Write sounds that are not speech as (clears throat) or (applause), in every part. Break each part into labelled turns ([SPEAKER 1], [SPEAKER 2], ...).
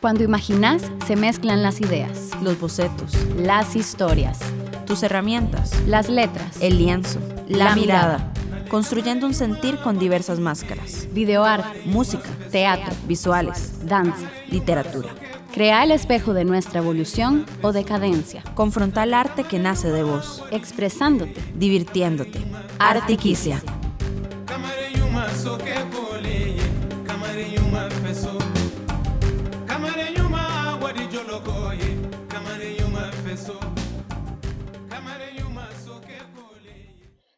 [SPEAKER 1] Cuando imaginas, se mezclan las ideas,
[SPEAKER 2] los bocetos,
[SPEAKER 1] las historias,
[SPEAKER 2] tus herramientas,
[SPEAKER 1] las letras,
[SPEAKER 2] el lienzo, la,
[SPEAKER 1] La
[SPEAKER 2] mirada,
[SPEAKER 1] mirada.
[SPEAKER 2] construyendo un sentir con diversas máscaras,
[SPEAKER 1] videoarte,
[SPEAKER 2] música,
[SPEAKER 1] teatro,
[SPEAKER 2] visuales,
[SPEAKER 1] danza.
[SPEAKER 2] literatura.
[SPEAKER 1] Crea el espejo de nuestra evolución o decadencia,
[SPEAKER 2] Confronta el arte que nace de vos,
[SPEAKER 1] expresándote.
[SPEAKER 2] divirtiéndote. Artiquicia.
[SPEAKER 3] Kamarenyuma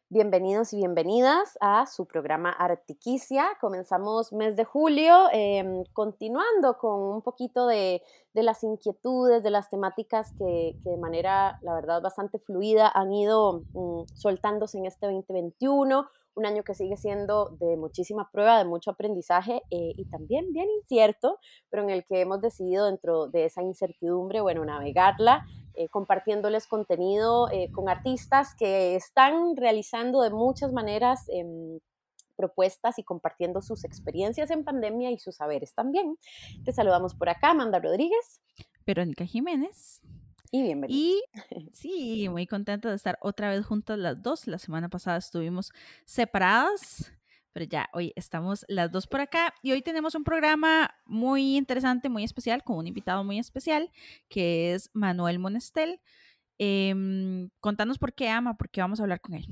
[SPEAKER 4] Bienvenidos y bienvenidas a su programa Artiquicia. Comenzamos mes de julio, em, continuando con un poquito de, de las inquietudes, de las temáticas que, que de manera, la verdad, bastante fluida han ido mm, soltándose en este 2021, un año que sigue siendo de muchísima prueba, de mucho aprendizaje eh, y también bien incierto, pero en el que hemos decidido dentro de esa incertidumbre, bueno, navegarla eh, compartiéndoles contenido eh, con artistas que están realizando de muchas maneras em, propuestas y compartiendo sus experiencias en pandemia y sus saberes también. Te saludamos por acá, Amanda Rodríguez,
[SPEAKER 2] Verónica Jiménez.
[SPEAKER 4] Y bienvenida.
[SPEAKER 2] Y (laughs) sí, muy contenta de estar otra vez juntas las dos. La semana pasada estuvimos separadas, pero ya hoy estamos las dos por acá y hoy tenemos un programa muy interesante, muy especial, con un invitado muy especial, que es Manuel Monestel. Em, contanos por qué ama, por qué vamos a hablar con él.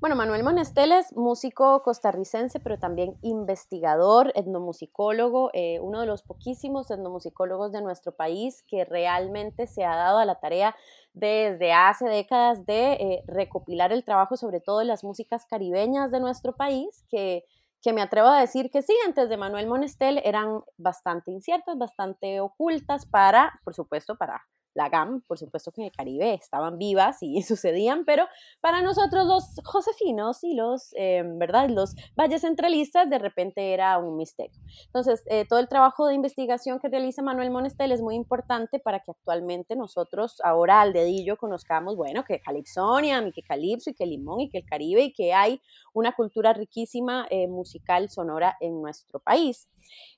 [SPEAKER 4] Bueno, Manuel Monestel es músico costarricense, pero también investigador, etnomusicólogo, eh, uno de los poquísimos etnomusicólogos de nuestro país que realmente se ha dado a la tarea desde hace décadas de eh, recopilar el trabajo, sobre todo de las músicas caribeñas de nuestro país, que, que me atrevo a decir que sí, antes de Manuel Monestel eran bastante inciertas, bastante ocultas para, por supuesto, para la GAM, por supuesto que en el Caribe estaban vivas y (laughs) sucedían, pero para nosotros los josefinos y los, eh, ¿verdad? Los valles centralistas de repente era un misterio. Entonces, eh, todo el trabajo de investigación que realiza Manuel Monestel es muy importante para que actualmente nosotros ahora al dedillo conozcamos, bueno, que Calipsonia, y que Calipso y que Limón y que el Caribe y que hay una cultura riquísima eh, musical sonora en nuestro país.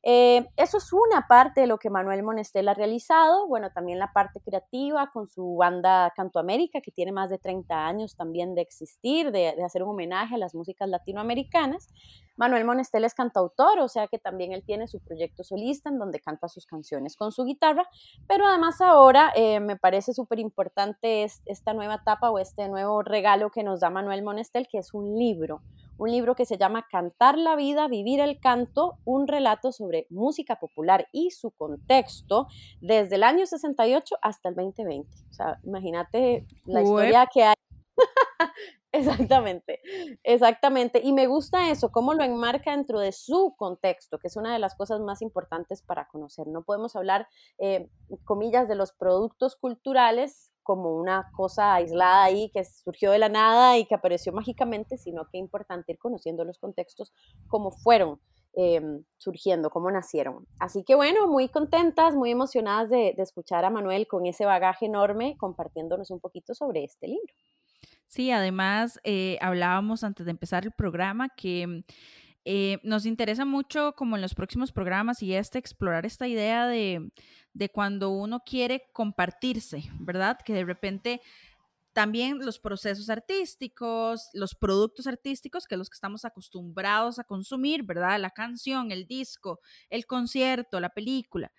[SPEAKER 4] Eh, eso es una parte de lo que Manuel Monestel ha realizado, bueno, también la parte creativa con su banda Canto América, que tiene más de 30 años también de existir, de, hacer un homenaje a las músicas latinoamericanas. Manuel Monestel es cantautor, o sea que también él tiene su proyecto solista en donde canta sus canciones con su guitarra, pero además ahora eh, me parece súper importante es, esta nueva etapa o este nuevo regalo que nos da Manuel Monestel, que es un libro, un libro que se llama Cantar la vida, vivir el canto, un relato sobre música popular y su contexto desde el año 68 hasta el 2020. O sea, imagínate la
[SPEAKER 2] Uep.
[SPEAKER 4] historia que hay. (laughs) Exactamente, exactamente. Y me gusta eso, cómo lo enmarca dentro de su contexto, que es una de las cosas más importantes para conocer. No podemos hablar, eh, comillas, de los productos culturales como una cosa aislada ahí que surgió de la nada y que apareció mágicamente, sino que es importante ir conociendo los contextos, cómo fueron eh, surgiendo, cómo nacieron. Así que bueno, muy contentas, muy emocionadas de, de escuchar a Manuel con ese bagaje enorme compartiéndonos un poquito sobre este libro.
[SPEAKER 2] Sí, además eh, hablábamos antes de empezar el programa que eh, nos interesa mucho como en los próximos programas y este explorar esta idea de, de cuando uno quiere compartirse, ¿verdad? Que de repente también los procesos artísticos, los productos artísticos, que los que estamos acostumbrados a consumir, ¿verdad? La canción, el disco, el concierto, la película,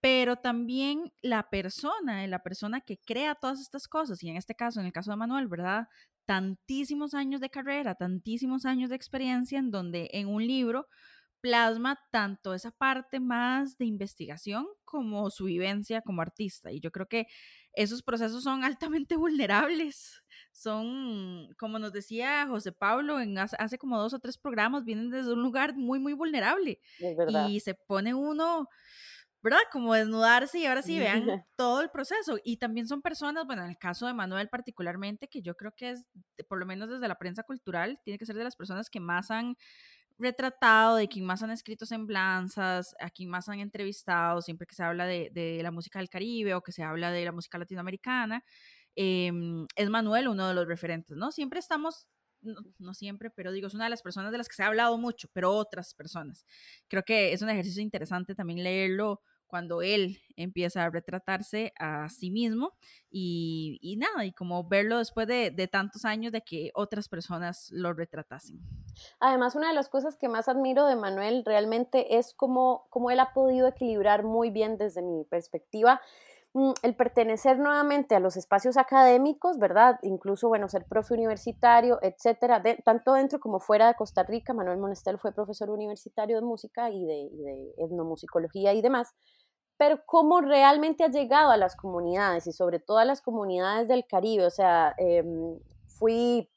[SPEAKER 2] pero también la persona, la persona que crea todas estas cosas, y en este caso, en el caso de Manuel, ¿verdad? Tantísimos años de carrera, tantísimos años de experiencia en donde en un libro plasma tanto esa parte más de investigación como su vivencia como artista. Y yo creo que esos procesos son (laughs) altamente vulnerables. Son, como nos decía José Pablo en hace, como dos o tres programas, vienen desde un lugar muy, muy vulnerable.
[SPEAKER 4] Es verdad.
[SPEAKER 2] Y se pone uno, ¿verdad? Como desnudarse y ahora sí vean (laughs) todo el proceso. Y también son personas, bueno, en el caso de Manuel particularmente, que yo creo que es, por lo menos desde la prensa cultural, tiene que ser de las personas que más han retratado, de quien más han escrito semblanzas, a quien más han entrevistado, siempre que se habla de, de la música del Caribe o que se habla de la música latinoamericana, em, es Manuel uno de los referentes, ¿no? Siempre estamos no, siempre, pero digo, es una de las personas de las que se ha hablado mucho, pero otras personas. Creo que es un ejercicio interesante también leerlo cuando él empieza a retratarse a sí mismo y, y nada, y como verlo después de, tantos años de que otras personas lo retratasen.
[SPEAKER 4] Además, una de las cosas que más admiro de Manuel realmente es cómo, cómo él ha podido equilibrar muy bien desde mi perspectiva el pertenecer nuevamente a los espacios académicos, ¿verdad? Incluso, bueno, ser profe universitario, etcétera, tanto dentro como fuera de Costa Rica. Manuel Monestel fue profesor universitario de música y de, etnomusicología y demás pero cómo realmente ha llegado a las comunidades y sobre todo a las comunidades del Caribe. O sea, eh, fui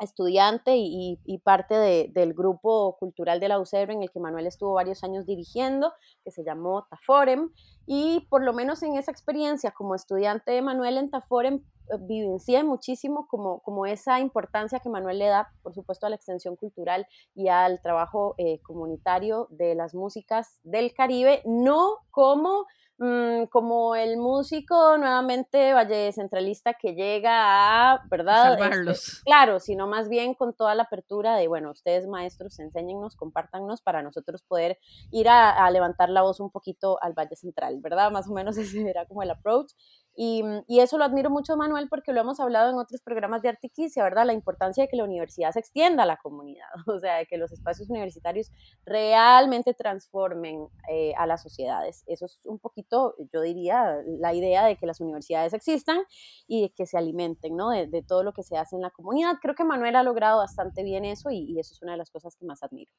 [SPEAKER 4] estudiante y, parte de, del grupo cultural de la en el que Manuel estuvo varios años dirigiendo, que se llamó Taforem, y por lo menos en esa experiencia como estudiante de Manuel en Taforem, eh, vivencié muchísimo como, como esa importancia que Manuel le da, por supuesto, a la extensión cultural y al trabajo eh, comunitario de las músicas del Caribe, no como como el músico nuevamente valle centralista que llega a, ¿verdad?
[SPEAKER 2] Salvarlos.
[SPEAKER 4] Este, claro, sino más bien con toda la apertura de, bueno, ustedes maestros, enséñennos, compártannos para nosotros poder ir a, a levantar la voz un poquito al Valle Central, ¿verdad? Más o menos (laughs) ese era como el approach. Y, y, eso lo admiro mucho, Manuel, porque lo hemos hablado en otros programas de Artiquicia, ¿verdad? La importancia de que la universidad se extienda a la comunidad, (laughs) o sea, de que los espacios universitarios realmente transformen eh, a las sociedades. Eso es un poquito, yo diría, la idea de que las universidades existan y que se alimenten, ¿no? De, todo lo que se hace en la comunidad. Creo que Manuel ha logrado bastante bien eso y eso es una de las cosas que más admiro.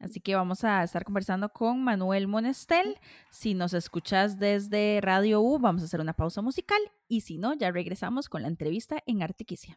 [SPEAKER 2] Así que vamos a estar conversando con Manuel Monestel. Si nos escuchas desde Radio U, vamos a hacer una pausa musical y si no, ya regresamos con la entrevista en Artiquicia.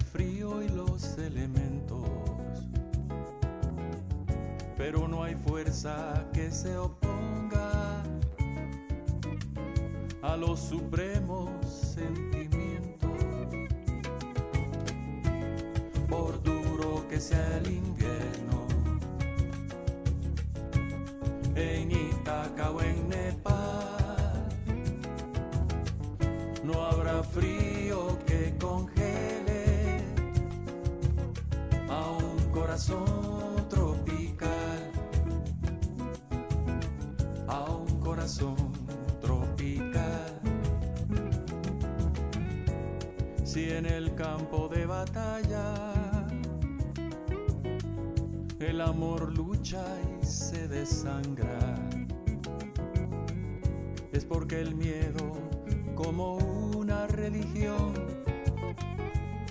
[SPEAKER 3] Frío y los elementos, pero no hay fuerza que se oponga a los supremos sentimientos. Por duro que sea el invierno, corazón tropical, a un corazón tropical. Si en el campo de batalla el amor lucha y se desangra, es porque el miedo como una religión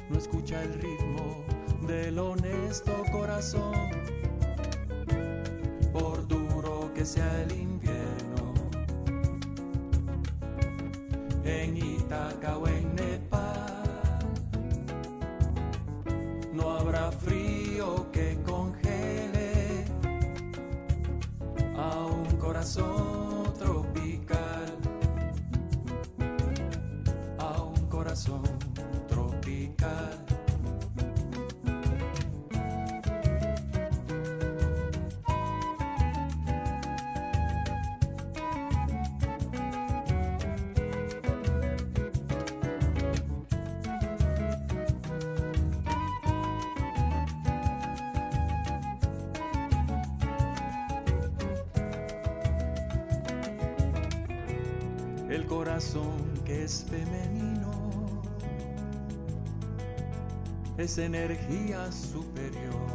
[SPEAKER 3] no escucha el ritmo del honesto corazón. Por duro que sea el invierno, en Itaca o en Nepal, no habrá frío que congele a un corazón energía superior.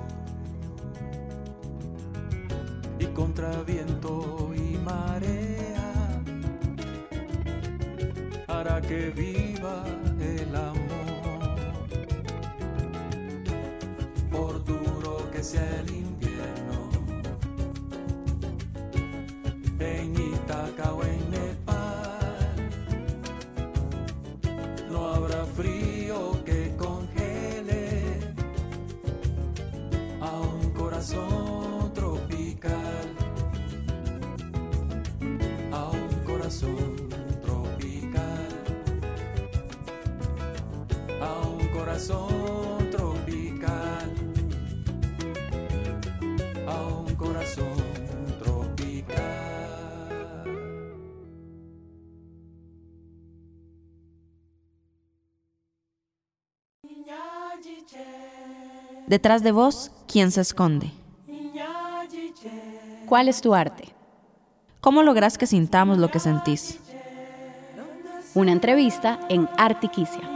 [SPEAKER 3] Y contra viento y marea hará que viva corazón tropical, a un corazón tropical.
[SPEAKER 2] Detrás de vos, ¿quién se esconde?
[SPEAKER 1] ¿Cuál es tu arte?
[SPEAKER 2] ¿Cómo lográs que sintamos lo que sentís?
[SPEAKER 1] Una entrevista en Artiquicia.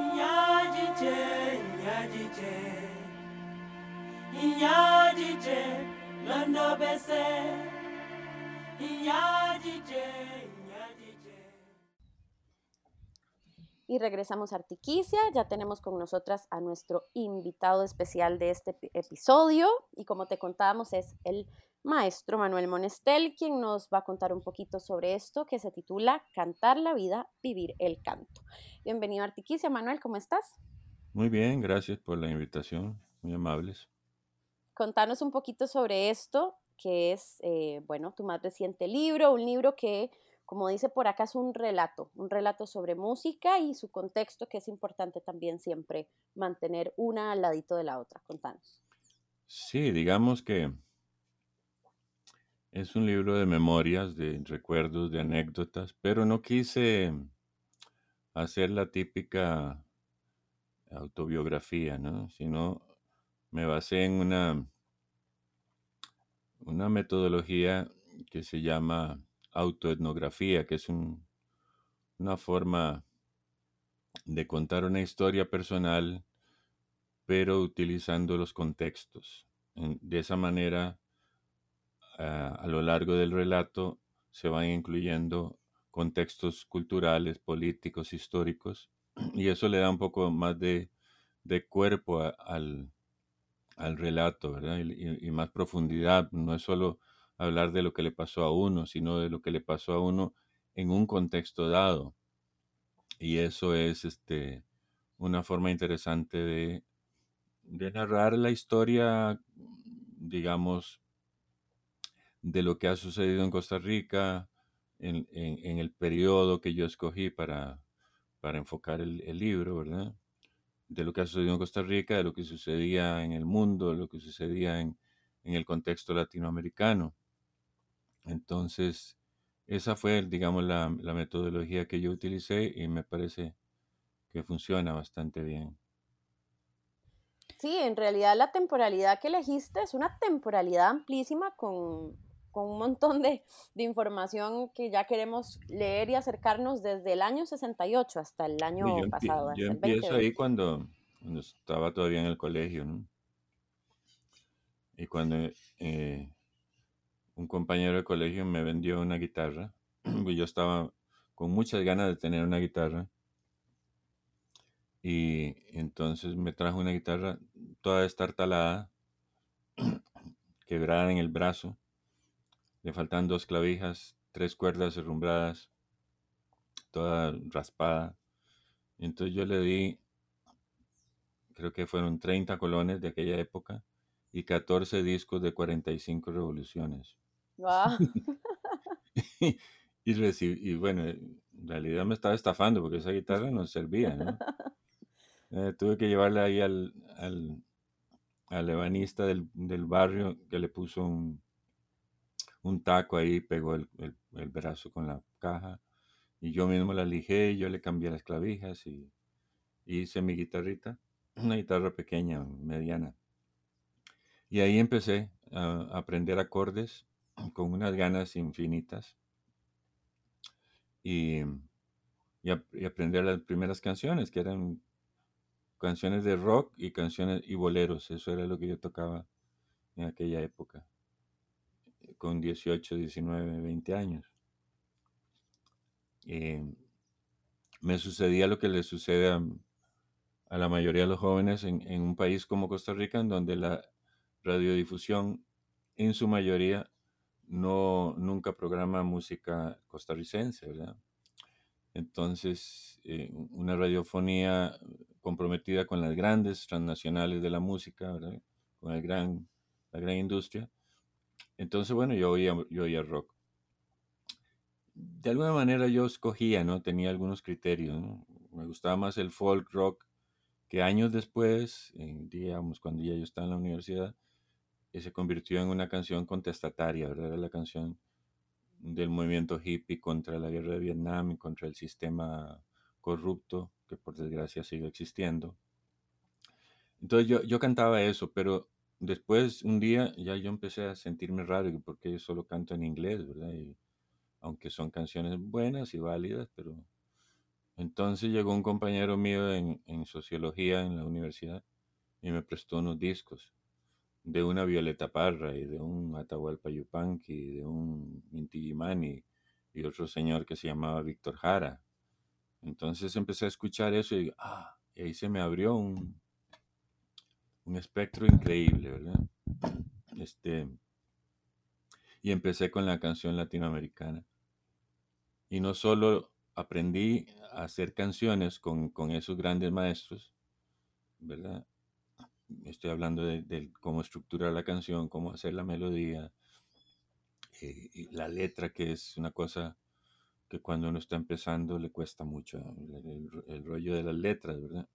[SPEAKER 4] Y regresamos a Artiquicia, ya tenemos con nosotras a nuestro invitado especial de este epi- episodio y como te contábamos es el maestro Manuel Monestel quien nos va a contar un poquito sobre esto que se titula Cantar la vida, vivir el canto. Bienvenido a Artiquicia, Manuel, ¿cómo estás?
[SPEAKER 5] Muy bien, gracias por la invitación, muy amables.
[SPEAKER 4] Contanos un poquito sobre esto, que es, eh, bueno, tu más reciente libro, un libro que, como dice por acá, es un relato, un relato sobre música y su contexto, que es importante también siempre mantener una al ladito de la otra. Contanos.
[SPEAKER 5] Sí, digamos que es un libro de memorias, de recuerdos, de anécdotas, pero no quise hacer la típica autobiografía, ¿no? Sino me basé en una, una metodología que se llama autoetnografía, que es un- una forma de contar una historia personal, pero utilizando los contextos. De esa manera, ah, a lo largo del relato se van incluyendo contextos culturales, políticos, históricos, (clears throat) y eso le da un poco más de, de cuerpo al, al relato, ¿verdad? Y, más profundidad. No es solo hablar de lo que le pasó a uno, sino de lo que le pasó a uno en un contexto dado. Y eso es este, una forma interesante de, narrar la historia, digamos, de lo que ha sucedido en Costa Rica en, el periodo que yo escogí para, para enfocar el, el libro, ¿verdad? De lo que ha sucedido en Costa Rica, de lo que sucedía en el mundo, de lo que sucedía en, en el contexto latinoamericano. Entonces, esa fue, digamos, la, la metodología que yo utilicé y me parece que funciona bastante bien.
[SPEAKER 4] Sí, en realidad la temporalidad que elegiste es una temporalidad amplísima con, con un montón de, de información que ya queremos leer y acercarnos desde el año 68 hasta el
[SPEAKER 5] Y
[SPEAKER 4] año
[SPEAKER 5] yo,
[SPEAKER 4] pasado,
[SPEAKER 5] yo empiezo
[SPEAKER 4] 2020.
[SPEAKER 5] ahí cuando, cuando estaba todavía en el colegio, ¿no? Y cuando eh, un compañero de colegio me vendió una guitarra, (clears throat) pues yo estaba con muchas ganas de tener una guitarra. Y entonces me trajo una guitarra toda destartalada, (clears throat) quebrada en el brazo. Le faltan dos clavijas, tres cuerdas herrumbradas, toda raspada. Y entonces yo le di, creo que fueron 30 colones de aquella época y 14 discos de 45 revoluciones.
[SPEAKER 4] Guau. (laughs)
[SPEAKER 5] y, recibí, y bueno, en realidad me estaba estafando porque esa guitarra no servía, ¿no? Eh, tuve que llevarla ahí al, al, al ebanista del, del barrio que le puso un, un taco ahí, pegó el, el- el brazo con la caja y yo mismo la lijé, yo le cambié las clavijas y, hice mi guitarrita, una guitarra pequeña, mediana. Y ahí empecé a aprender acordes con unas ganas infinitas y, y, y aprender las primeras canciones, que eran canciones de rock y canciones y boleros. Eso era lo que yo tocaba en aquella época, con 18, 19, 20 años. Eh, me sucedía lo que le sucede a, la mayoría de los jóvenes en, un país como Costa Rica, en donde la radiodifusión, en su mayoría, no, nunca programa música costarricense, ¿verdad? Entonces, eh, una radiofonía comprometida con las grandes transnacionales de la música. Con el gran, la gran industria. Entonces, bueno, yo oía, yo oía rock. De alguna manera yo escogía, ¿no? Tenía algunos criterios. Me gustaba más el folk rock que años después, digamos, cuando ya yo estaba en la universidad, eh, se convirtió en una canción contestataria, ¿verdad? Era la canción del movimiento hippie contra la guerra de Vietnam y contra el sistema corrupto que por desgracia sigue existiendo. Entonces yo, yo cantaba eso, pero después un día ya yo empecé a sentirme raro porque yo solo canto en inglés, ¿verdad? Y, aunque son canciones buenas y válidas, pero entonces llegó un compañero mío en, en sociología en la universidad y me prestó unos discos de una Violeta Parra y de un Atahualpa Yupanqui, y de un Inti Gimani y otro señor que se llamaba Víctor Jara. Entonces empecé a escuchar eso y, ah, y ahí se me abrió un, un espectro increíble, ¿verdad? Este, y empecé con la canción latinoamericana. Y no solo aprendí a hacer canciones con, con esos grandes maestros, ¿verdad? estoy hablando de, cómo estructurar la canción, cómo hacer la melodía, eh, y la letra, que es una cosa que cuando uno está empezando le cuesta mucho, el, rollo de las letras, ¿verdad?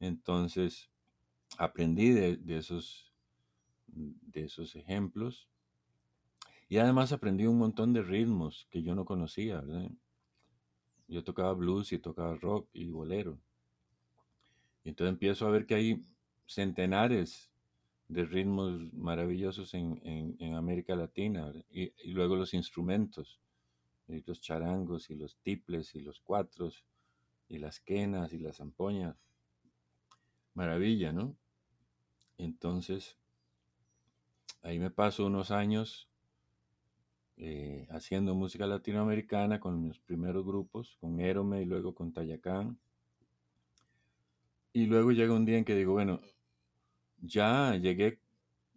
[SPEAKER 5] Entonces, aprendí de, esos, de esos ejemplos y además aprendí un montón de ritmos que yo no conocía. Yo tocaba blues y tocaba rock y bolero. Y entonces empiezo a ver que hay centenares de ritmos maravillosos en, América Latina y, luego los instrumentos, los charangos y los tiples y los cuatros y las quenas y las zampoñas. Maravilla, ¿no? Entonces, ahí me paso unos años eh, haciendo música latinoamericana con mis primeros grupos, con Érome y luego con Tayacán. Y luego llega un día en que digo, bueno, ya llegué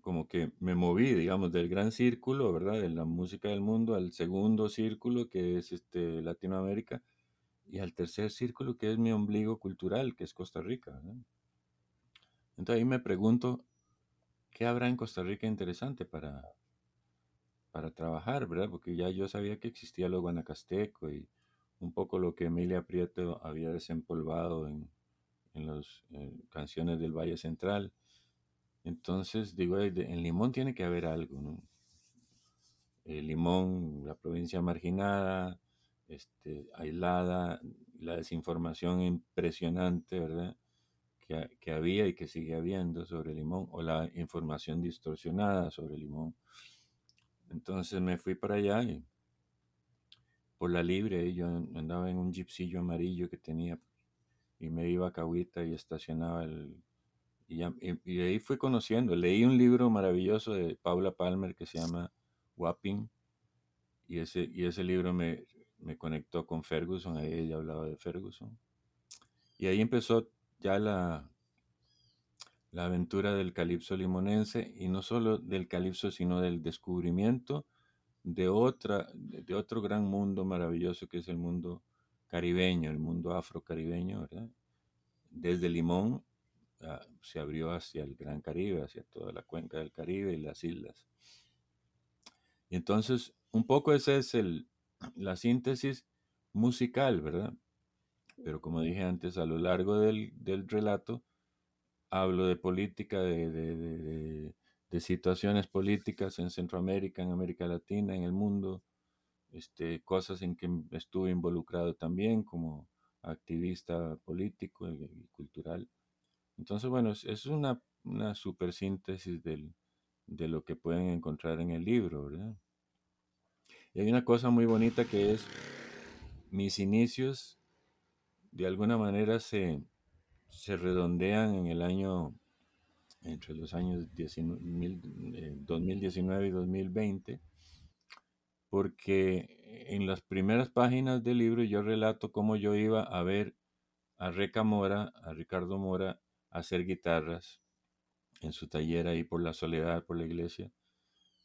[SPEAKER 5] como que me moví, digamos, del gran círculo, ¿verdad? De la música del mundo al segundo círculo, que es este, Latinoamérica, y al tercer círculo, que es mi ombligo cultural, que es Costa Rica. Entonces ahí me pregunto, ¿qué habrá en Costa Rica interesante para, para trabajar, ¿verdad? Porque ya yo sabía que existía lo guanacasteco y un poco lo que Emilia Prieto había desempolvado en, en las eh, canciones del Valle Central entonces, digo, en Limón tiene que haber algo, ¿no? El Limón, la provincia marginada, este, aislada, la desinformación impresionante, ¿verdad? Que, que, había y que sigue habiendo sobre Limón, o la información distorsionada sobre Limón. Entonces me fui para allá y por la libre, yo andaba en un jeepcillo amarillo que tenía y me iba a Cahuita y estacionaba el y, ahí fui conociendo. Leí un libro maravilloso de Paula Palmer que se llama Wapping. Y ese, y ese libro me, me conectó con Ferguson. Ahí ella hablaba de Ferguson. Y ahí empezó ya la, la aventura del calipso limonense. Y no solo del calipso, sino del descubrimiento de, otra, de otro gran mundo maravilloso que es el mundo caribeño, el mundo afrocaribeño, ¿verdad? Desde Limón Ah, se abrió hacia el Gran Caribe, hacia toda la cuenca del Caribe y las islas. Y entonces, un poco esa es el, la síntesis musical, ¿verdad? Pero como dije antes, a lo largo del, relato, hablo de política, de, situaciones políticas en Centroamérica, en América Latina, en el mundo, este, cosas en que estuve involucrado también como activista político y cultural. Entonces, bueno, es, una, una super síntesis de lo que pueden encontrar en el libro, ¿verdad? Y hay una cosa muy bonita que es mis inicios, de alguna manera se, redondean en el año, entre los años 2019 eh, y 2020, porque en las primeras páginas del libro yo relato cómo yo iba a ver a Reca Mora, a Ricardo Mora, hacer guitarras en su taller ahí por la soledad, por la iglesia,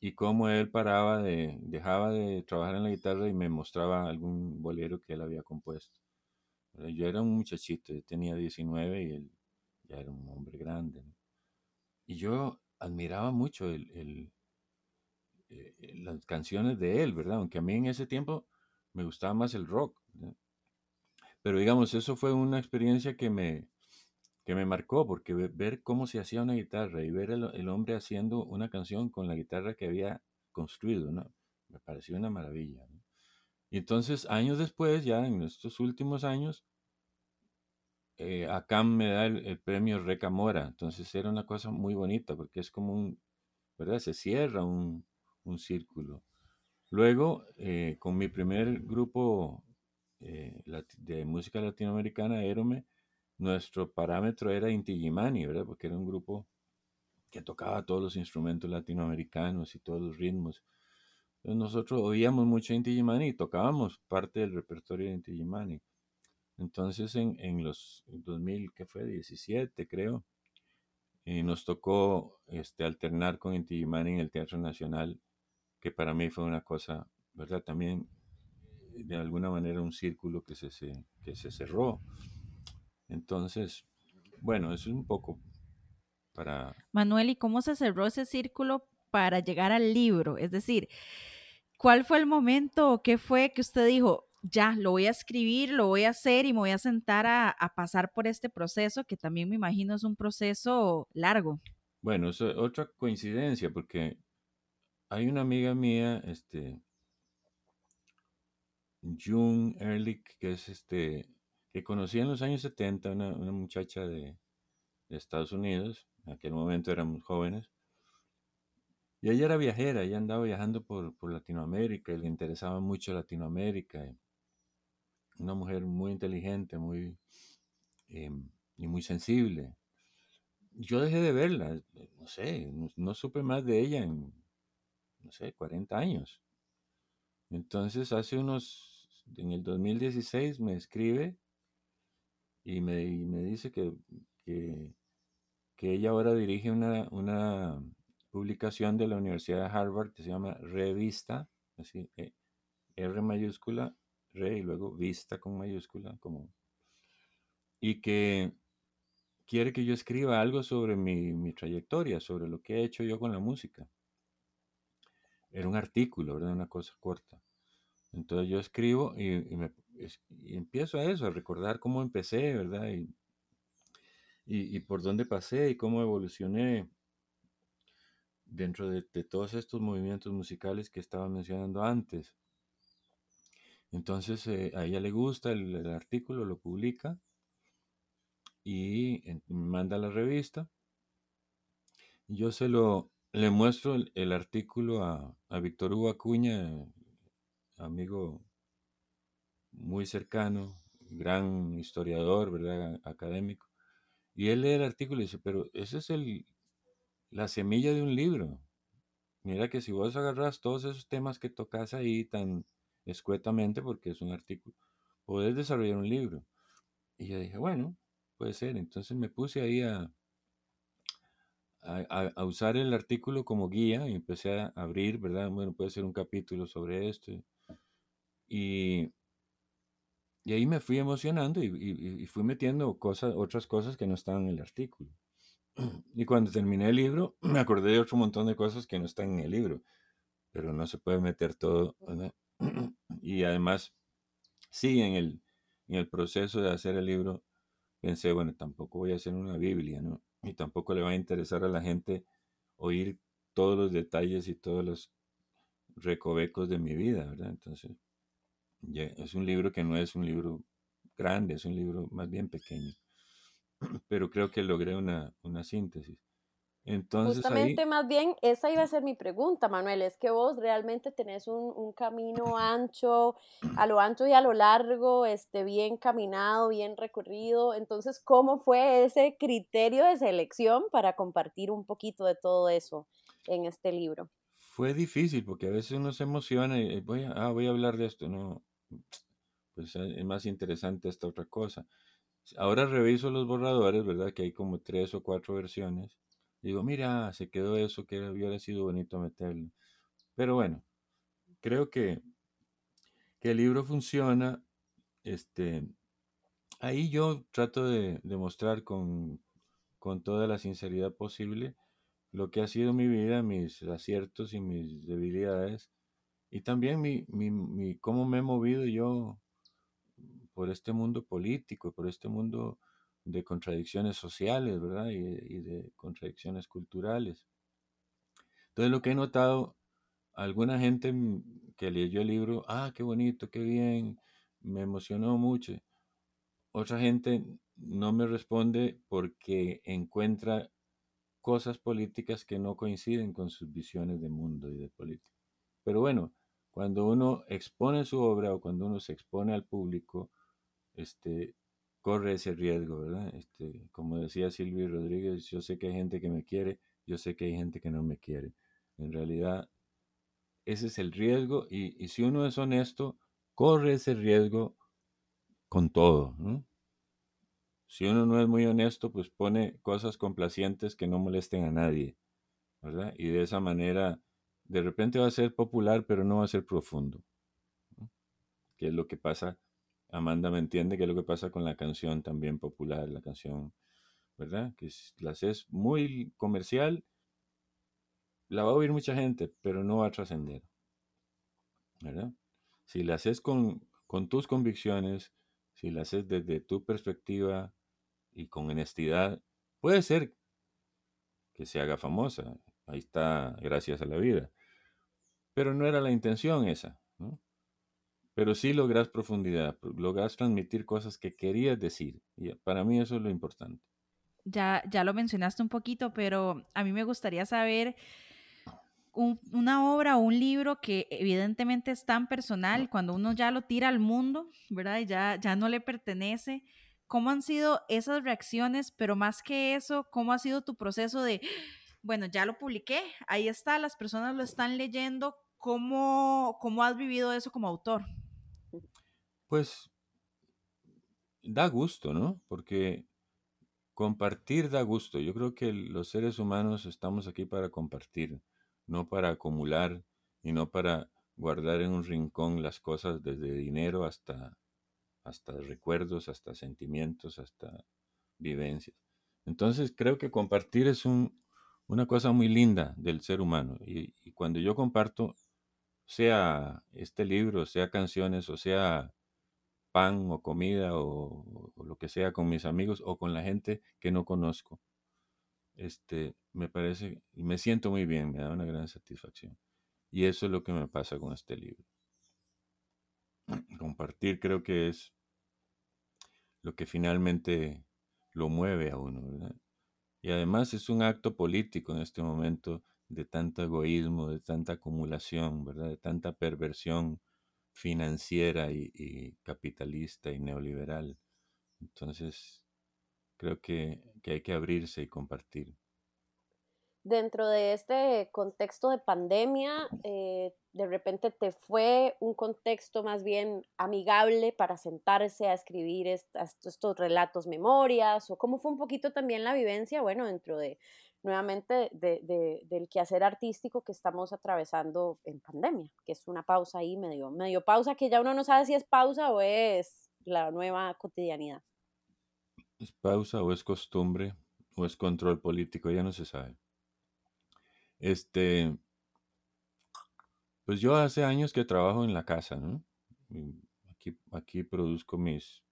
[SPEAKER 5] y cómo él paraba de, dejaba de trabajar en la guitarra y me mostraba algún bolero que él había compuesto. Yo era un muchachito, yo tenía 19 y él ya era un hombre grande. Y yo admiraba mucho el, eh, las canciones de él, ¿verdad? Aunque a mí en ese tiempo me gustaba más el rock. Pero digamos, eso fue una experiencia que me, que me marcó, porque ver cómo se hacía una guitarra y ver el, hombre haciendo una canción con la guitarra que había construido, ¿no? Me pareció una maravilla. Y entonces, años después, ya en estos últimos años, eh, me da el, premio Reca Mora. Entonces era una cosa muy bonita, porque es como un, ¿verdad? Se cierra un, un círculo. Luego, eh, con mi primer grupo eh, de música latinoamericana, Érome, nuestro parámetro era Inti ¿verdad? Porque era un grupo que tocaba todos los instrumentos latinoamericanos y todos los ritmos. Entonces nosotros oíamos mucho Inti y tocábamos parte del repertorio de Inti Entonces en, en los 2000, ¿qué fue? 17 creo, y nos tocó este, alternar con Inti en el Teatro Nacional que para mí fue una cosa, ¿verdad? También de alguna manera un círculo que se, que se cerró. Entonces, bueno, eso es un poco para...
[SPEAKER 2] Manuel, ¿y cómo se cerró ese círculo para llegar al libro? Es decir, ¿cuál fue el momento o qué fue que usted dijo, ya, lo voy a escribir, lo voy a hacer y me voy a sentar a, pasar por este proceso, que también me imagino es un proceso largo?
[SPEAKER 5] Bueno, es otra coincidencia, porque hay una amiga mía, este, June Ehrlich, que es este, que conocí en los años 70, una, muchacha de, Estados Unidos, en aquel momento éramos jóvenes, y ella era viajera, ella andaba viajando por, Latinoamérica y le interesaba mucho Latinoamérica. Una mujer muy inteligente, muy em, y muy sensible. Yo dejé de verla, no sé, no supe más de ella en no sé, 40 años. Entonces, hace unos, en el 2016 me escribe y me, me dice que, que, ella ahora dirige una, una, publicación de la Universidad de Harvard que se llama Revista, así, eh, R mayúscula, Re y luego Vista con mayúscula, como, y que quiere que yo escriba algo sobre mi, mi trayectoria, sobre lo que he hecho yo con la música era un artículo, ¿verdad? Una cosa corta. Entonces yo escribo y, me, empiezo a eso, a recordar cómo empecé, ¿verdad? Y, y, por dónde pasé y cómo evolucioné dentro de, todos estos movimientos musicales que estaba mencionando antes. Entonces eh, a ella le gusta el, artículo, lo publica y manda a la revista. Yo se lo, le muestro el, artículo a, a, Víctor Hugo Acuña, amigo muy cercano, gran historiador, ¿verdad? Académico. Y él lee el artículo y dice, pero ese es el, la semilla de un libro. Mira que si vos agarras todos esos temas que tocas ahí tan escuetamente, porque es un artículo, podés desarrollar un libro. Y yo dije, bueno, puede ser. Entonces me puse ahí a, a, usar el artículo como guía y empecé a abrir, ¿verdad? Bueno, puede ser un capítulo sobre esto. Y, y ahí me fui emocionando y, fui metiendo cosas, otras cosas que no estaban en el artículo. Y cuando terminé el libro, (clears throat) me acordé de otro montón de cosas que no están en el libro, pero no se puede meter todo. (clears throat) Y además, sí, en el, en el proceso de hacer el libro, pensé, bueno, tampoco voy a hacer una Biblia, ¿no? y tampoco le va a interesar a la gente oír todos los detalles y todos los recovecos de mi vida, ¿verdad? Entonces, es un libro que no es un libro grande, es un libro más bien pequeño, pero creo que logré una, una síntesis.
[SPEAKER 4] Justamente más bien esa iba a ser mi pregunta, Manuel, es que vos realmente tenés un, camino ancho, a lo ancho y a lo largo, este, bien caminado, bien recorrido, entonces, ¿cómo fue ese criterio de selección para compartir un poquito de todo eso en este libro?
[SPEAKER 5] Fue difícil porque a veces uno se emociona y voy a, ah, voy a hablar de esto, no, pues eh, es más interesante esta otra cosa. Ahora reviso los borradores, ¿verdad? Que hay como tres o cuatro versiones digo, mira, se quedó eso que hubiera sido bonito meterlo. Pero bueno, creo que, que el libro funciona. Este, ahí yo trato de demostrar con, con toda la sinceridad posible lo que ha sido mi vida, mis aciertos y mis debilidades, y también mi, mi, mi, cómo me he movido yo por este mundo político, por este mundo de contradicciones sociales, ¿verdad? Y, de contradicciones culturales. Entonces lo que he notado, alguna gente que leyó el libro, ah, qué bonito, qué bien, me emocionó mucho. Otra gente no me responde porque encuentra cosas políticas que no coinciden con sus visiones de mundo y de política. Pero bueno, cuando uno expone su obra o cuando uno se expone al público, este, corre ese riesgo, ¿verdad? Este, como decía Silvio Rodríguez, yo sé que hay gente que me quiere, yo sé que hay gente que no me quiere. En realidad, ese es el riesgo y, y si uno es honesto, corre ese riesgo con todo. ¿no? Si uno no es muy honesto, pues pone cosas complacientes que no molesten a nadie, ¿verdad? Y de esa manera, de repente va a ser popular, pero no va a ser profundo. ¿no? Que es lo que pasa, Amanda me entiende, que es lo que pasa con la canción también popular, la canción, ¿verdad? Que la haces muy comercial, la va a oír mucha gente, pero no va a trascender, ¿verdad? Si la haces con, con tus convicciones, si la haces desde tu perspectiva y con honestidad, puede ser que se haga famosa. Ahí está, gracias a la vida. Pero no era la intención esa, ¿no? Pero sí logras profundidad, logras transmitir cosas que querías decir. Y para mí eso es lo importante.
[SPEAKER 2] Ya, ya lo mencionaste un poquito, pero a mí me gustaría saber un, una obra o un libro que evidentemente es tan personal, cuando uno ya lo tira al mundo, ¿verdad? Y ya, ya no le pertenece. ¿Cómo han sido esas reacciones? Pero más que eso, ¿cómo ha sido tu proceso de, bueno, ya lo publiqué, ahí está, las personas lo están leyendo, ¿cómo, cómo has vivido eso como autor?
[SPEAKER 5] Pues da gusto, ¿no? Porque compartir da gusto. Yo creo que los seres humanos estamos aquí para compartir no para acumular y no para guardar en un rincón las cosas desde dinero hasta, hasta recuerdos, hasta sentimientos, hasta vivencias. Entonces creo que compartir es un, una cosa muy linda del ser humano y, y, cuando yo comparto, sea este libro, sea canciones o sea pan o comida o, lo que sea con mis amigos o con la gente que no conozco, este, me parece, y me siento muy bien, me da una gran satisfacción. Y eso es lo que me pasa con este libro. Compartir creo que es lo que finalmente lo mueve a uno. Y además es un acto político en este momento de tanto egoísmo, de tanta acumulación, ¿verdad? De tanta perversión financiera y, capitalista y neoliberal. Entonces, creo que, hay que abrirse y compartir.
[SPEAKER 4] Dentro de este contexto de pandemia, eh, de repente te fue un contexto más bien amigable para sentarse a escribir estos relatos, memorias, o cómo fue un poquito también la vivencia, bueno, dentro de, nuevamente, de, de, del quehacer artístico que estamos atravesando en pandemia, que es una pausa ahí, medio, medio pausa, que ya uno no sabe si es pausa o es la nueva cotidianidad.
[SPEAKER 5] ¿Es pausa o es costumbre o es control político? Ya no se sabe. Este, pues yo hace años que trabajo en la casa. Aquí, aquí produzco mis,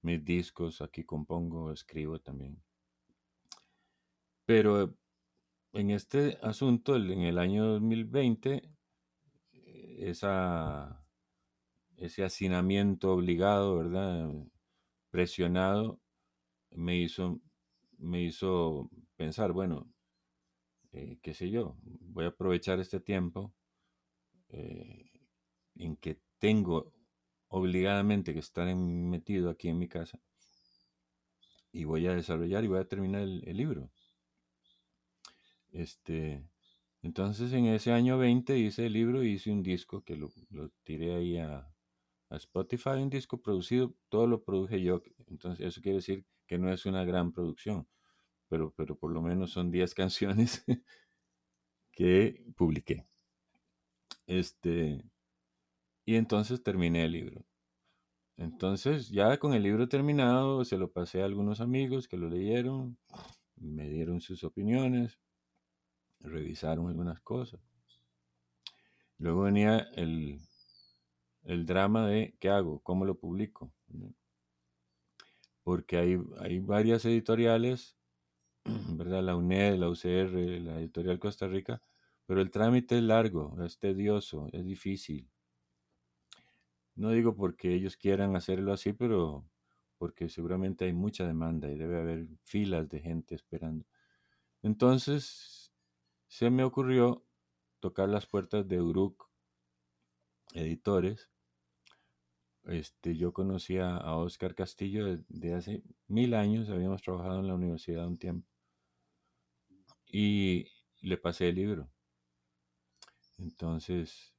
[SPEAKER 5] mis discos, aquí compongo, escribo también. Pero en este asunto, en el año 2020, esa, ese hacinamiento obligado, ¿verdad? Presionado, me hizo, me hizo pensar, bueno, eh, qué sé yo, voy a aprovechar este tiempo eh, en que tengo obligadamente que estar metido aquí en mi casa y voy a desarrollar y voy a terminar el libro. Este, entonces en ese año 20 hice el libro y hice un disco que lo, lo tiré ahí a, a Spotify, un disco producido, todo lo produje yo. Entonces eso quiere decir que no es una gran producción, pero, pero por lo menos son 10 (laughs) canciones que publiqué. Este, y entonces terminé el libro. Entonces, ya con el libro terminado, se lo pasé a algunos amigos que lo leyeron, me dieron sus opiniones, revisaron algunas cosas. Luego venía el, el drama de qué hago, cómo lo publico. Porque hay, hay varias editoriales, (clears throat) ¿verdad? La UNED, la UCR, la Editorial Costa Rica, pero el trámite es largo, es tedioso, es difícil. No digo porque ellos quieran hacerlo así, pero porque seguramente hay mucha demanda y debe haber filas de gente esperando. Entonces, se me ocurrió tocar las puertas de Uruk Editores. Este, yo conocía a Oscar Castillo de, hace mil años, habíamos trabajado en la universidad un tiempo. Y le pasé el libro. Entonces,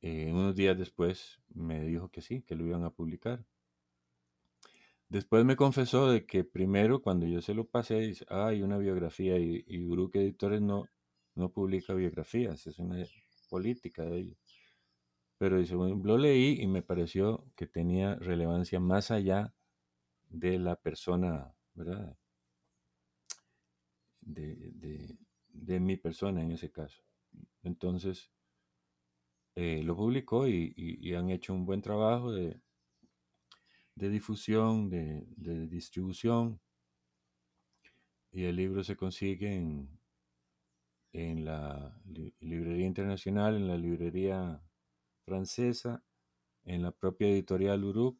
[SPEAKER 5] eh, unos días después me dijo que sí, que lo iban a publicar. Después me confesó de que primero cuando yo se lo pasé, dice, ah, hay una biografía y, y Editores no, no publica biografías, es una política de ellos. Pero dice, lo leí y me pareció que tenía relevancia más allá de la persona, ¿verdad? De, de mi persona en ese caso. Entonces, eh, lo publicó y, han hecho un buen trabajo de, difusión, de, distribución. Y el libro se consigue en, en la librería internacional, en la librería francesa, en la propia editorial Uruk.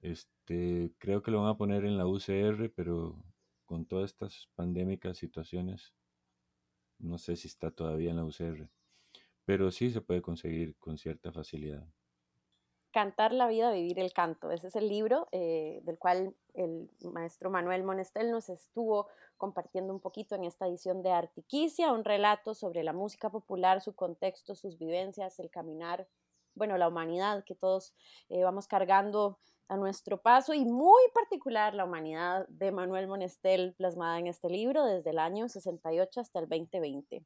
[SPEAKER 5] Este, creo que lo van a poner en la UCR, pero con todas estas pandémicas situaciones, no sé si está todavía en la UCR pero sí se puede conseguir con cierta facilidad.
[SPEAKER 4] Cantar la vida, vivir el canto. Ese es el libro eh, del cual el maestro Manuel Monestel nos estuvo compartiendo un poquito en esta edición de Artiquicia, un relato sobre la música popular, su contexto, sus vivencias, el caminar, bueno, la humanidad que todos eh, vamos cargando a nuestro paso y muy particular la humanidad de Manuel Monestel plasmada en este libro desde el año 68 hasta el 2020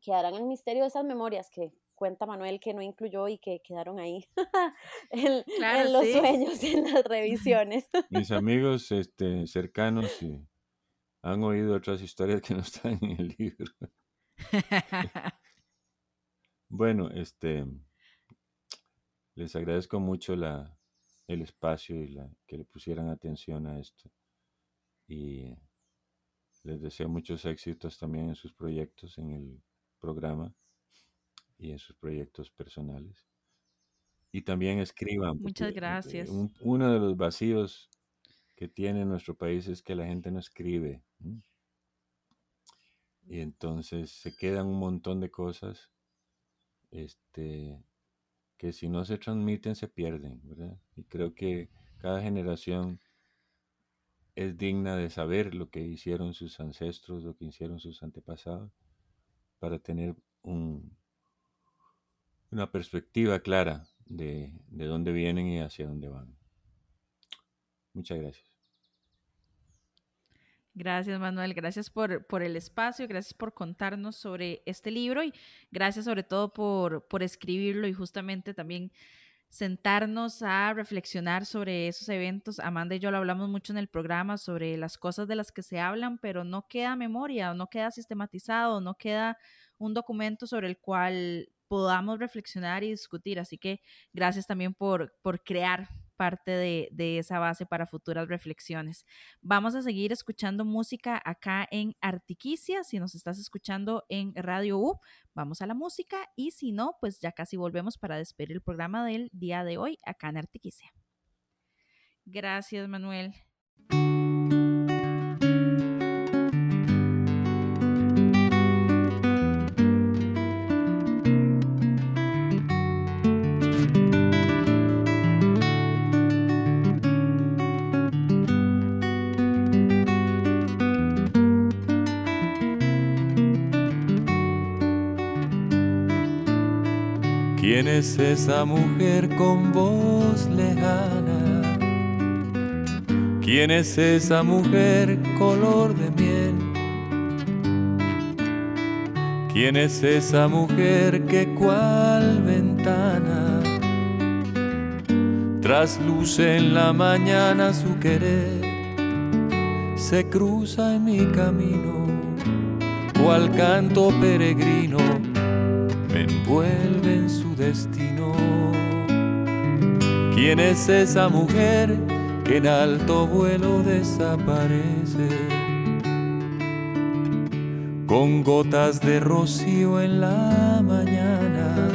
[SPEAKER 4] quedarán el misterio de esas memorias que cuenta Manuel que no incluyó y que quedaron ahí (laughs) en, los sueños, en las (laughs) revisiones.
[SPEAKER 5] Mis (laughs) amigos este, cercanos han oído otras historias que no están en el libro. bueno, este, les agradezco mucho la, el espacio y la, que le pusieran atención a esto. Y les deseo muchos éxitos también en sus proyectos, en el programa y en sus proyectos personales. Y también escriban.
[SPEAKER 2] Muchas gracias.
[SPEAKER 5] uno de los vacíos que tiene nuestro país es que la gente no escribe. Y entonces se quedan un montón de cosas este, que si no se transmiten se pierden, Y creo que cada generación es digna de saber lo que hicieron sus ancestros, lo que hicieron sus antepasados para tener un, una perspectiva clara de, de dónde vienen y hacia dónde van. Muchas gracias.
[SPEAKER 2] Gracias, Manuel. Gracias por, por, el espacio, gracias por contarnos sobre este libro y gracias sobre todo por, por escribirlo y justamente también sentarnos a reflexionar sobre esos eventos. Amanda y yo lo hablamos mucho en el programa sobre las cosas de las que se hablan, pero no queda memoria, no queda sistematizado, no queda un documento sobre el cual podamos reflexionar y discutir. Así que gracias también por, por crear parte de, de, esa base para futuras reflexiones. Vamos a seguir escuchando música acá en Artiquicia. Si nos estás escuchando en Radio U, vamos a la música y si no, pues ya casi volvemos para despedir el programa del día de hoy acá en Artiquicia. Gracias, Manuel.
[SPEAKER 3] ¿Quién es esa mujer con voz lejana?
[SPEAKER 5] ¿Quién es esa mujer color de miel? ¿Quién es esa mujer que cual ventana trasluce en la mañana su querer? Se cruza en mi camino, cual canto peregrino, me envuelve en destino. ¿Quién es esa mujer que en alto vuelo desaparece? con gotas de rocío en la mañana,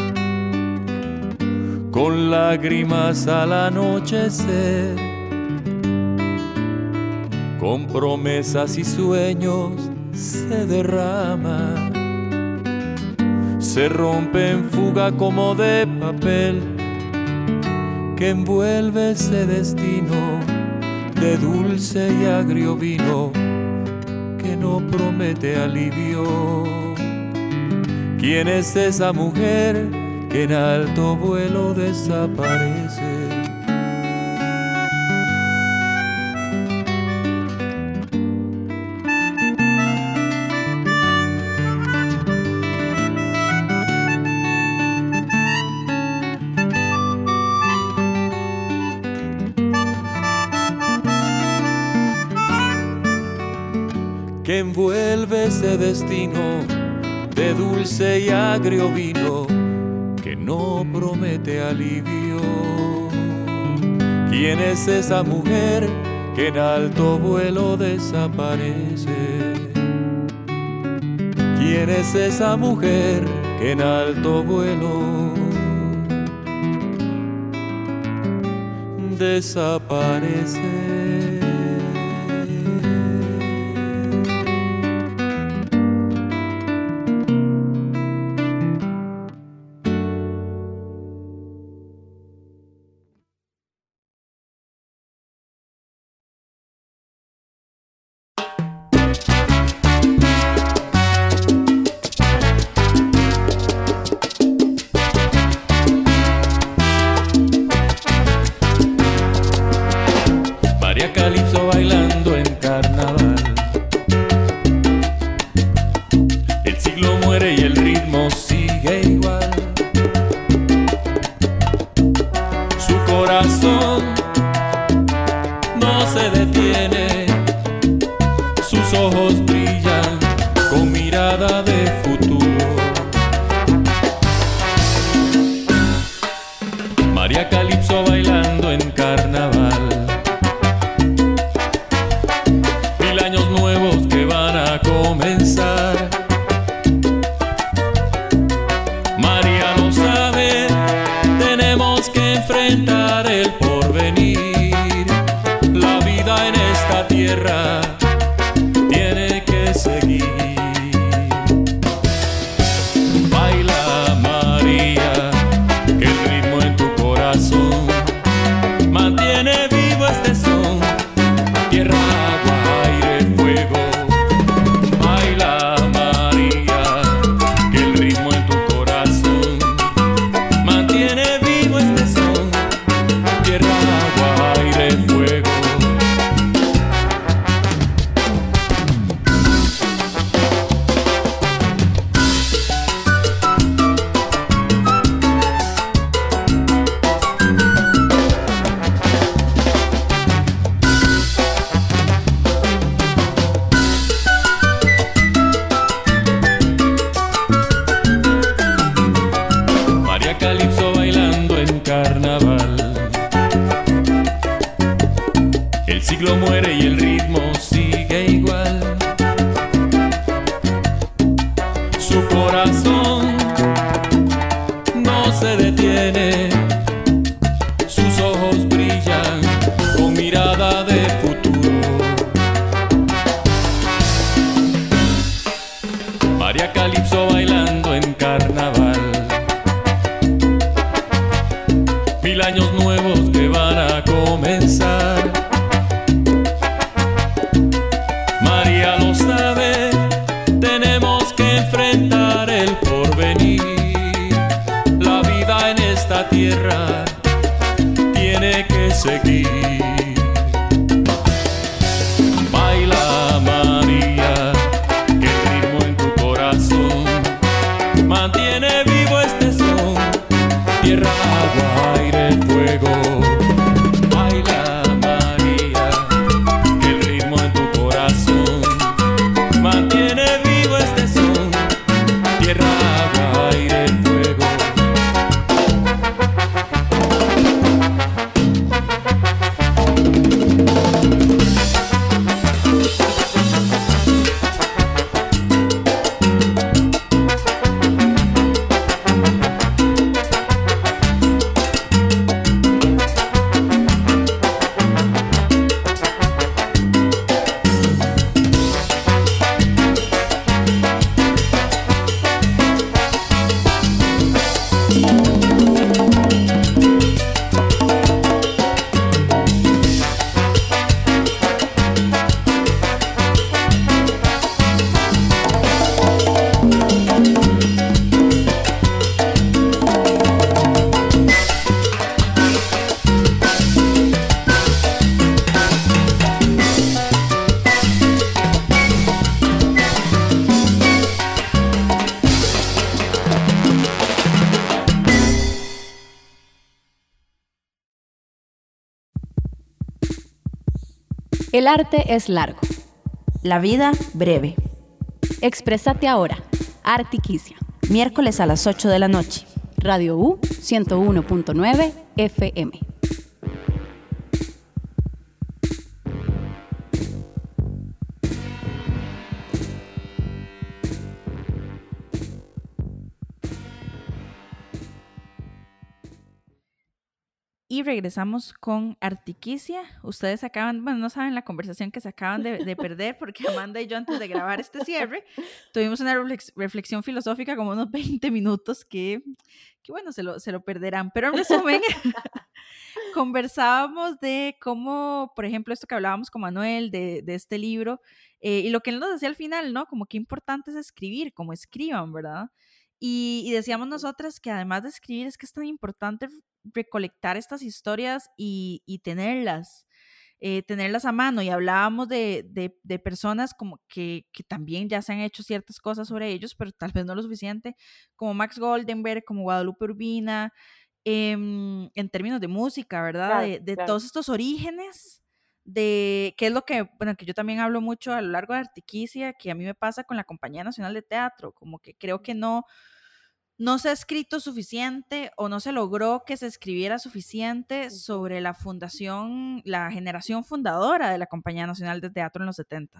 [SPEAKER 5] con lágrimas al anochecer, con promesas y sueños se derrama, se rompe en fuga como de papel que envuelve ese destino de dulce y agrio vino no promete alivio. ¿Quién es esa mujer que en alto vuelo desaparece? Ese destino de dulce y agrio vino que no promete alivio. ¿Quién es esa mujer que en alto vuelo desaparece? ¿Quién es esa mujer que en alto vuelo desaparece? Tierra tiene que seguir.
[SPEAKER 1] El arte es largo.
[SPEAKER 2] La vida breve.
[SPEAKER 1] Exprésate ahora. Artiquicia.
[SPEAKER 2] Miércoles a las 8 de la noche.
[SPEAKER 1] Radio U 101.9 FM.
[SPEAKER 2] Y regresamos con Artiquicia. Ustedes acaban, bueno, no saben la conversación que se acaban de, perder porque (laughs) Amanda y yo antes de grabar este cierre tuvimos una reflexión filosófica como unos 20 minutos que, que bueno, se lo, se lo perderán. Pero en resumen, (laughs) conversábamos de cómo, por ejemplo, esto que hablábamos con Manuel de, de este libro eh, y lo que él nos decía al final, ¿no? Como qué importante es escribir, como escriban, ¿verdad? Y, decíamos nosotras que además de escribir es que es tan importante recolectar estas historias y, tenerlas, eh, tenerlas a mano. Y hablábamos de, personas como que, también ya se han hecho ciertas cosas sobre ellos, pero tal vez no lo suficiente, como Max Goldenberg, como Guadalupe Urbina, em, en términos de música, ¿verdad? de, todos estos orígenes de qué es lo que, bueno, que yo también hablo mucho a lo largo de Artiquicia, que a mí me pasa con la Compañía Nacional de Teatro, como que creo que no, no se ha escrito suficiente o no se logró que se escribiera suficiente sobre la fundación, la generación fundadora de la Compañía Nacional de Teatro en los 70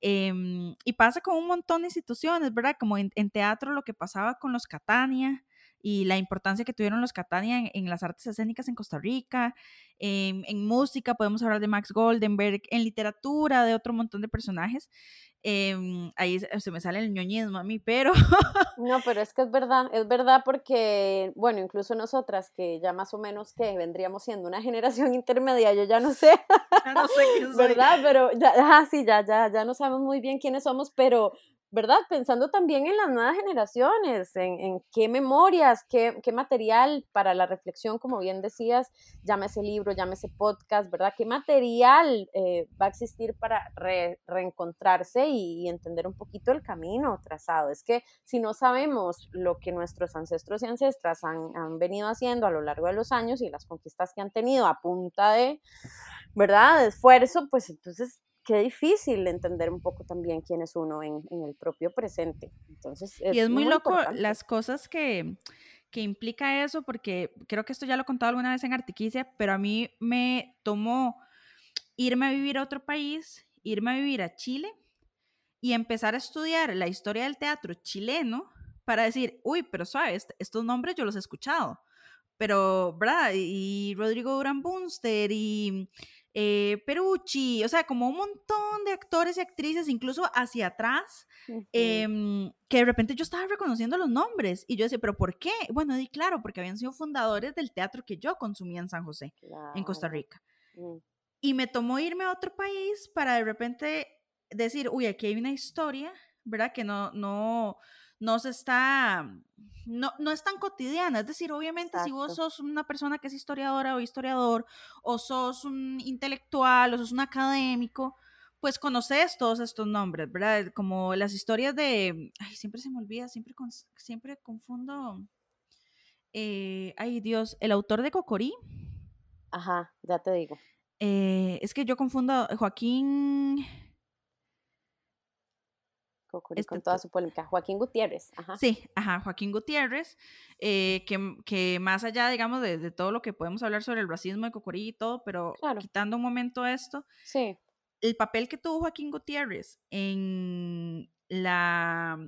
[SPEAKER 2] em, y pasa con un montón de instituciones, ¿verdad? Como en, teatro lo que pasaba con los Catania y la importancia que tuvieron los Catania en, las artes escénicas en Costa Rica, en, en música podemos hablar de Max Goldenberg, en literatura de otro montón de personajes. Em, ahí se me sale el ñoñismo a mí, pero... (laughs)
[SPEAKER 4] no, pero es que es verdad, es verdad porque, bueno, incluso nosotras que ya más o menos que vendríamos siendo una generación (laughs) intermedia, yo ya no sé,
[SPEAKER 2] ya no sé qué
[SPEAKER 4] ¿verdad? Pero ya, ah, sí, ya, ya, ya no sabemos muy bien quiénes somos, pero ¿verdad? Pensando también en las nuevas generaciones, en, qué memorias, qué, material para la reflexión, como bien decías, llámese libro, llámese podcast, ¿verdad? ¿Qué material eh, va a existir para reencontrarse y, entender un poquito el camino trazado? Es que si no sabemos lo que nuestros ancestros y ancestras han, han venido haciendo a lo largo de los años y las conquistas que han tenido a punta de, ¿verdad? De esfuerzo, pues entonces qué difícil entender un poco también quién es uno en, el propio presente. Entonces,
[SPEAKER 2] y es muy, loco las cosas que, que implica eso, porque creo que esto ya lo he contado alguna vez en Artiquicia, pero a mí me tomó irme a vivir a otro país, irme a vivir a Chile y empezar a estudiar la historia del teatro chileno para decir, uy, pero sabes, estos nombres yo los he escuchado, pero, ¿verdad? Y Rodrigo Durán Bunster y eh, Perucci, o sea, como un montón de actores y actrices, incluso hacia atrás, em, que de repente yo estaba reconociendo los nombres y yo decía, pero ¿por qué? Bueno, di claro, porque habían sido fundadores del teatro que yo consumía en San José, en Costa Rica. Mm. Y me tomó irme a otro país para de repente decir, uy, aquí hay una historia, ¿verdad? Que no, no, no se está, no, no es tan cotidiana. Es decir, obviamente si vos sos una persona que es historiadora o historiador, o sos un intelectual, o sos un académico, pues conoces todos estos nombres, ¿verdad? Como las historias de, ay, siempre se me olvida, siempre, siempre confundo, eh, ay Dios, el autor de Cocorí.
[SPEAKER 4] Ajá, ya te digo.
[SPEAKER 2] Eh, es que yo confundo Joaquín
[SPEAKER 4] con toda su polémica. Joaquín Gutiérrez. Ajá.
[SPEAKER 2] Sí, ajá, Joaquín Gutiérrez, eh, que, más allá, digamos, de, todo lo que podemos hablar sobre el racismo de Cocorí y todo, pero quitando un momento esto,
[SPEAKER 4] sí.
[SPEAKER 2] el papel que tuvo Joaquín Gutiérrez en la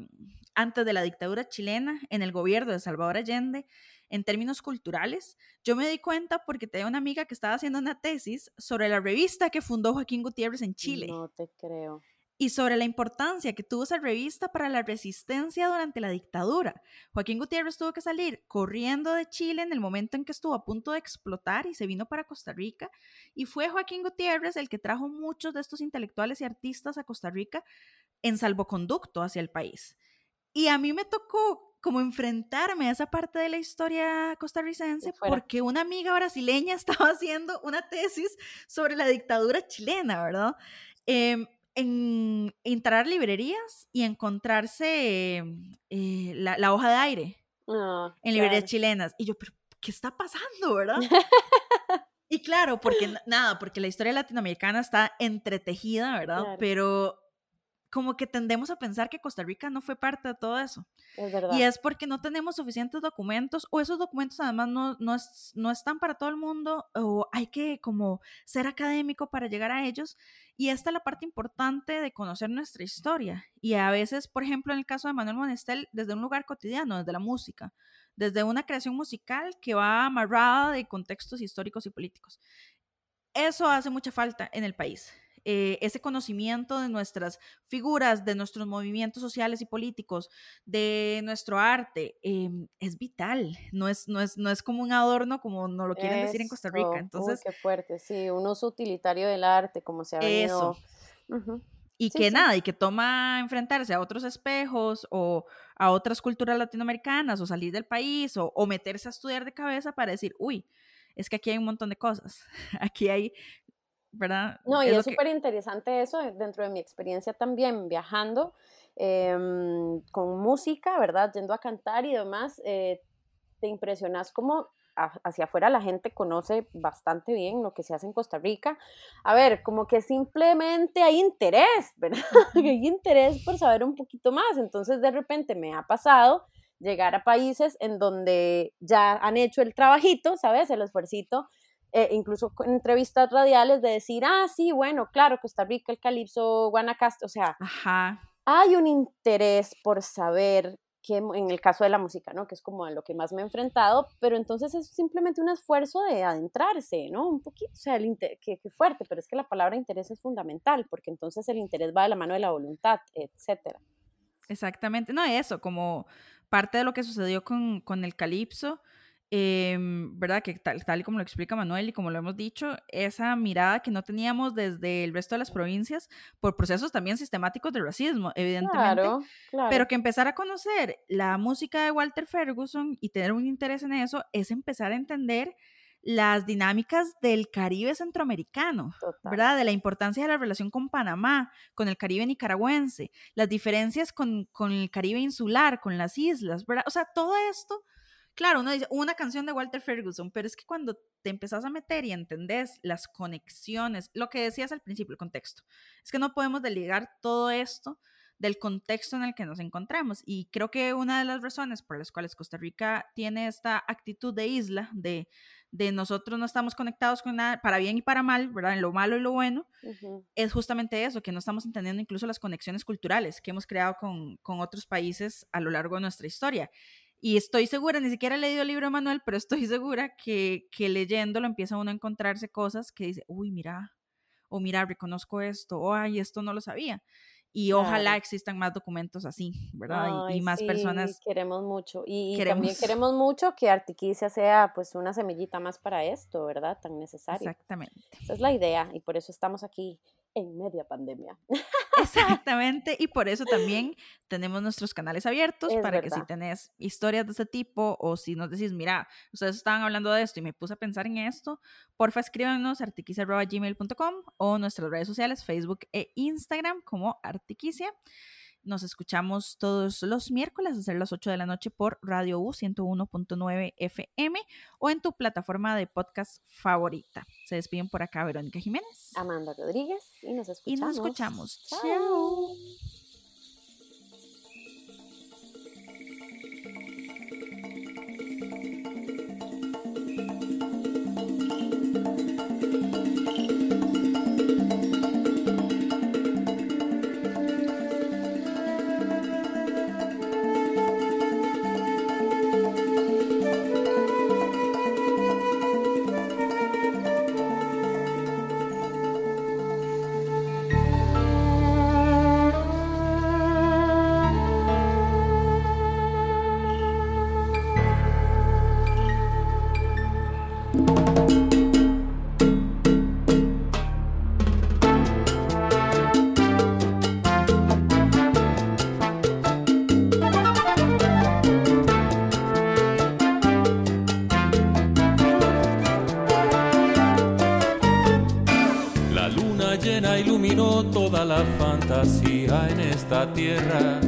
[SPEAKER 2] antes de la dictadura chilena, en el gobierno de Salvador Allende, en términos culturales, yo me di cuenta porque tenía una amiga que estaba haciendo una tesis sobre la revista que fundó Joaquín Gutiérrez en Chile.
[SPEAKER 4] No te creo
[SPEAKER 2] y sobre la importancia que tuvo esa revista para la resistencia durante la dictadura. Joaquín Gutiérrez tuvo que salir corriendo de Chile en el momento en que estuvo a punto de explotar y se vino para Costa Rica. Y fue Joaquín Gutiérrez el que trajo muchos de estos intelectuales y artistas a Costa Rica en salvoconducto hacia el país. Y a mí me tocó como enfrentarme a esa parte de la historia costarricense porque una amiga brasileña (laughs) estaba haciendo una tesis sobre la dictadura chilena, ¿verdad? Em, en entrar a librerías y encontrarse eh, la, hoja de aire
[SPEAKER 4] ah,
[SPEAKER 2] en librerías chilenas. Y yo, pero ¿qué está pasando, verdad? (laughs) y claro, porque nada, porque la historia latinoamericana está entretejida, ¿verdad? Pero como que tendemos a pensar que Costa Rica no fue parte de todo eso.
[SPEAKER 4] Es verdad.
[SPEAKER 2] Y es porque no tenemos suficientes documentos o esos documentos además no, no, es, no están para todo el mundo o hay que como ser académico para llegar a ellos. Y esta es la parte importante de conocer nuestra historia. Y a veces, por ejemplo, en el caso de Manuel Monestel, desde un lugar cotidiano, desde la música, desde una creación musical que va amarrada de contextos históricos y políticos. Eso hace mucha falta en el país. Eh, ese conocimiento de nuestras figuras, de nuestros movimientos sociales y políticos, de nuestro arte, em, es vital, no es, no, es, no es como un adorno como nos lo quieren decir en Costa Rica. Entonces,
[SPEAKER 4] qué fuerte, sí, un uso utilitario del arte, como se ha venido.
[SPEAKER 2] Eso. Y que nada, y que toma enfrentarse a otros espejos o a otras culturas latinoamericanas o salir del país o, o meterse a estudiar de cabeza para decir, uy, es que aquí hay un montón de cosas. (laughs) Aquí hay ¿verdad?
[SPEAKER 4] No, y es súper interesante eso eh, dentro de mi experiencia también viajando em, con música, ¿verdad? Yendo a cantar y demás, eh, te impresionas como hacia afuera la gente conoce bastante bien lo que se hace en Costa Rica. A ver, como que simplemente hay interés, ¿verdad? (laughs) hay interés por saber un poquito más. Entonces de repente me ha pasado llegar a países en donde ya han hecho el trabajito, ¿sabes? El esfuercito eh, incluso en entrevistas radiales, de decir, ah, sí, bueno, claro, Costa Rica, el Calipso, Guanacaste, o sea, hay un interés por saber que en el caso de la música, ¿no? Que es como a lo que más me he enfrentado, pero entonces es simplemente un esfuerzo de adentrarse, ¿no? Un poquito, o sea, el que, fuerte, pero es que la palabra interés es fundamental, porque entonces el interés va de la mano de la voluntad, etcétera.
[SPEAKER 2] Exactamente, no, eso, como parte de lo que sucedió con, con el Calipso, Em, ¿verdad? Que tal, tal y como lo explica Manuel y como lo hemos dicho, esa mirada que no teníamos desde el resto de las provincias por procesos también sistemáticos de racismo, evidentemente, pero que empezar a conocer la música de Walter Ferguson y tener un interés en eso es empezar a entender las dinámicas del Caribe centroamericano, ¿verdad? De la importancia de la relación con Panamá, con el Caribe nicaragüense, las diferencias con, con el Caribe insular, con las islas, ¿verdad? O sea, todo esto Claro, uno dice una canción de Walter Ferguson, pero es que cuando te empezás a meter y entendés las conexiones, lo que decías al principio, el contexto, es que no podemos desligar todo esto del contexto en el que nos encontramos. Y creo que una de las razones por las cuales Costa Rica tiene esta actitud de isla, de, de nosotros no estamos conectados con nada, para bien y para mal, ¿verdad? En lo malo y lo bueno, es justamente eso, que no estamos entendiendo incluso las conexiones culturales que hemos creado con, con otros países a lo largo de nuestra historia. Y estoy segura, ni siquiera he leído el libro de Manuel, pero estoy (laughs) segura que, que leyéndolo empieza uno a encontrarse cosas que dice, uy, mira, o mira, reconozco esto, o ay, esto no lo sabía. Y ojalá existan más documentos así, ¿verdad? y, más personas.
[SPEAKER 4] Queremos mucho. Y, también queremos mucho que Artiquicia sea pues una semillita más para esto, ¿verdad? Tan necesario.
[SPEAKER 2] Exactamente.
[SPEAKER 4] Esa es la idea y por eso estamos aquí en media pandemia. (laughs) (laughs)
[SPEAKER 2] Exactamente, y por eso también tenemos nuestros canales abiertos para que si tenés historias de ese tipo o si nos decís, mira, ustedes estaban hablando de esto y me puse a pensar en esto, porfa escríbanos artiquicia.gmail.com o nuestras redes sociales, Facebook e Instagram como Artiquicia. Nos escuchamos todos los miércoles a ser las 8 de la noche por Radio U 101.9 FM o en tu plataforma de podcast favorita. Se despiden por acá Verónica Jiménez.
[SPEAKER 4] Amanda Rodríguez y nos escuchamos.
[SPEAKER 2] Y nos escuchamos. Chao.
[SPEAKER 3] esta tierra.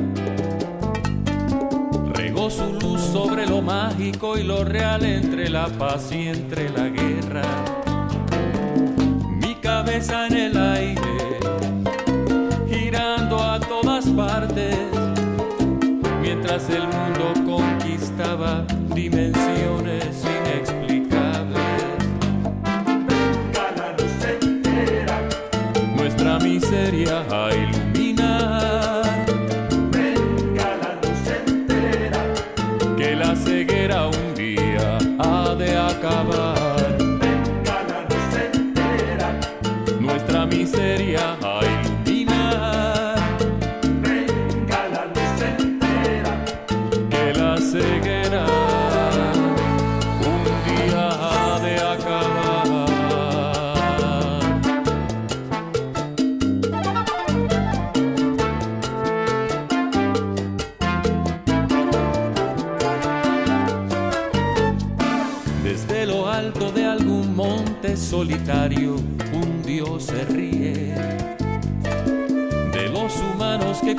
[SPEAKER 3] Regó su luz sobre lo mágico y lo real entre la paz y entre la guerra.
[SPEAKER 5] Mi cabeza en
[SPEAKER 6] el aire, girando a
[SPEAKER 5] todas partes, mientras el mundo conquistaba dimensiones inexplicables.
[SPEAKER 6] Venga la luz entera,
[SPEAKER 5] nuestra miseria.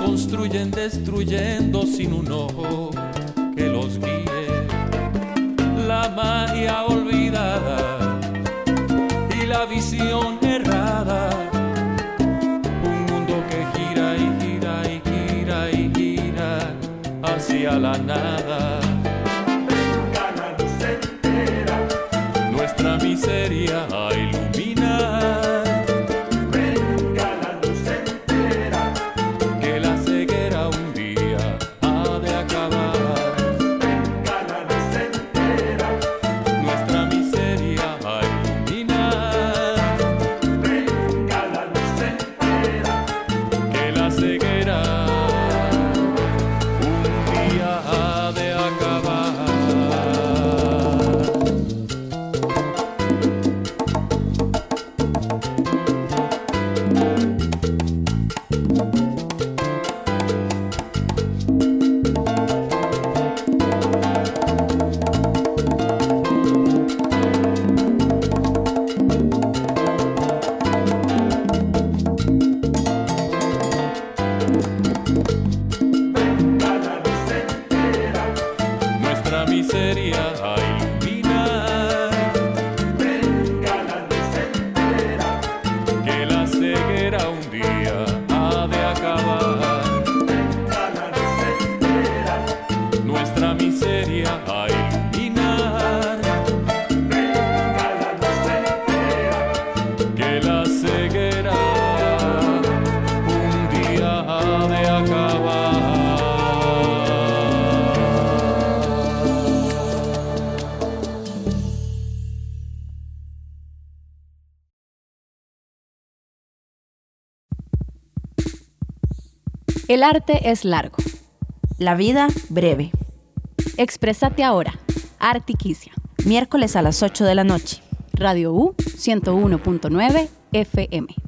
[SPEAKER 5] construyen destruyendo sin un ojo que los guíe. La magia olvidada y la visión errada. Un mundo que gira y gira y gira y gira hacia la nada.
[SPEAKER 6] La luz entera.
[SPEAKER 5] Nuestra miseria ilumina
[SPEAKER 1] El arte es largo.
[SPEAKER 7] La vida breve.
[SPEAKER 1] Exprésate ahora. Artiquicia.
[SPEAKER 7] Miércoles a las 8 de la noche.
[SPEAKER 1] Radio U 101.9 FM.